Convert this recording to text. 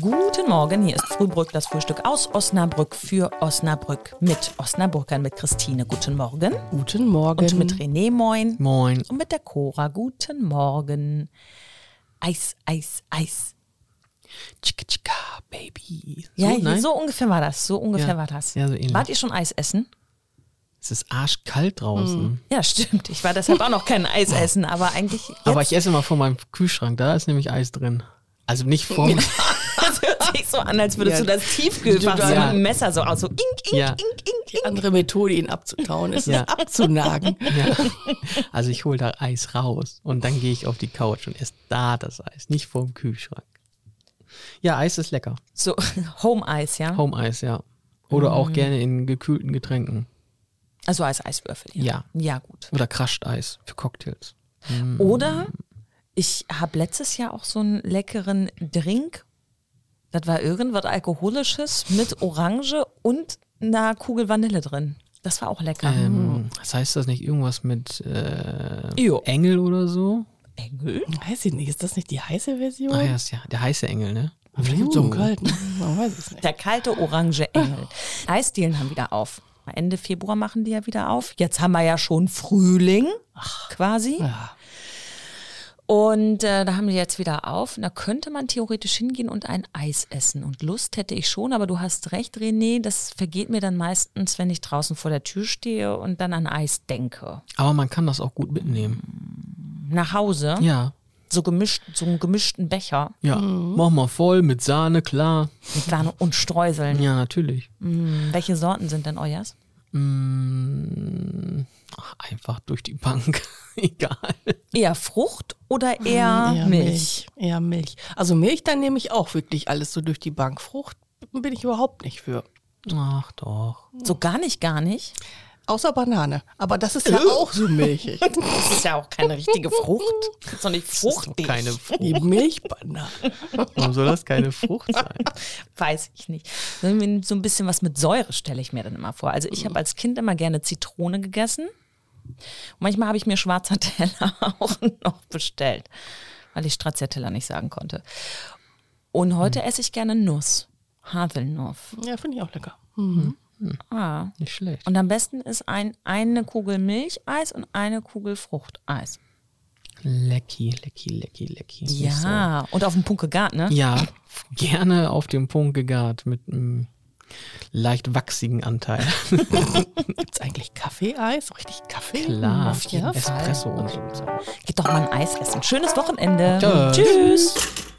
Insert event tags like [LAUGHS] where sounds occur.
Guten Morgen, hier ist Frühbrück, das Frühstück aus Osnabrück für Osnabrück mit Osnabrückern, mit Christine. Guten Morgen. Guten Morgen. Und mit René, moin. Moin. Und mit der Cora, guten Morgen. Eis, Eis, Eis. Chicka chicka, Baby. Ja, so, hier, nein? so ungefähr war das. So ungefähr Ja. war das. Ja, so ähnlich. Wart ihr schon Eis essen? Es ist arschkalt draußen. Ja, stimmt. Ich war deshalb auch noch kein Eis essen, aber eigentlich. Jetzt, Aber ich esse mal vor meinem Kühlschrank, da ist nämlich Eis drin. Also nicht vom. [LAUGHS] [LAUGHS] das hört sich so an, als würdest Ja. du das Tiefkühlfach so Ja. mit dem Messer so aus. So ink, ink, Ja. ink, ink, Die andere Methode, ihn abzutauen, ist Ja. es abzunagen. ja. Also ich hole da Eis raus und dann gehe ich auf die Couch und esse da das Eis, nicht vorm Kühlschrank. Ja, Eis ist lecker. So, [LAUGHS] Home-Eis, ja? Home-Eis, ja. Oder auch Mm. gerne in gekühlten Getränken. Also als Eiswürfel. Ja. Ja, gut. Oder Crushed Eis für Cocktails. Oder ich habe letztes Jahr auch so einen leckeren Drink. Das war irgendwas Alkoholisches mit Orange und einer Kugel Vanille drin. Das war auch lecker. Ähm, das heißt das nicht irgendwas mit äh. Engel oder so? Engel? Weiß ich nicht, ist das nicht die heiße Version? Ah ja, ist ja der heiße Engel, ne? Vielleicht gibt es so einen kalten. Man weiß es nicht. Der kalte orange Engel. Eisdielen haben wieder auf. Ende Februar machen die ja wieder auf. Jetzt haben wir ja schon Frühling quasi. Ja. Und äh, da haben die jetzt wieder auf. Und da könnte man theoretisch hingehen und ein Eis essen. Und Lust hätte ich schon, aber du hast recht, René, das vergeht mir dann meistens, wenn ich draußen vor der Tür stehe und dann an Eis denke. Aber man kann das auch gut mitnehmen. Nach Hause, Ja. so, gemischt, so einen gemischten Becher Ja. Mach mal voll mit Sahne, klar. mit Sahne und Streuseln. Ja, natürlich. Hm, Welche Sorten sind denn euers? Mm, ach, einfach durch die Bank. [LAUGHS] Egal. Eher Frucht oder eher, Eher Milch? Eher Milch. Also Milch, dann nehme ich auch wirklich alles so durch die Bank. Frucht bin ich überhaupt nicht für. Ach doch. So gar nicht, gar nicht. Außer Banane. Aber das ist ja auch so milchig. [LAUGHS] Das ist ja auch keine richtige Frucht. Das ist doch nicht fruchtig. Keine [LAUGHS] Frucht. Die Milchbanane. Warum soll das keine Frucht sein? [LAUGHS] Weiß ich nicht. So ein bisschen was mit Säure stelle ich mir dann immer vor. Also ich habe als Kind immer gerne Zitrone gegessen. Und manchmal habe ich mir Schwarzerteller [LAUGHS] auch noch bestellt, weil ich Stracciatella nicht sagen konnte. Und heute esse ich gerne Nuss. Haselnuss. Ja, finde ich auch lecker. Ah. Nicht schlecht. Und am besten ist ein, eine Kugel Milcheis und eine Kugel Fruchteis. Lecki, lecki, lecki, lecki. Ja, und auf dem Punkt gegart, ne? So. Ja, gerne auf dem Punkt gegart mit einem leicht wachsigen Anteil. [LAUGHS] Gibt es eigentlich Kaffeeeis? Richtig Kaffee? Klar, Auf jeden Fall. Espresso und so. Geht doch mal ein Eis essen. Schönes Wochenende. Tschüss. Tschüss.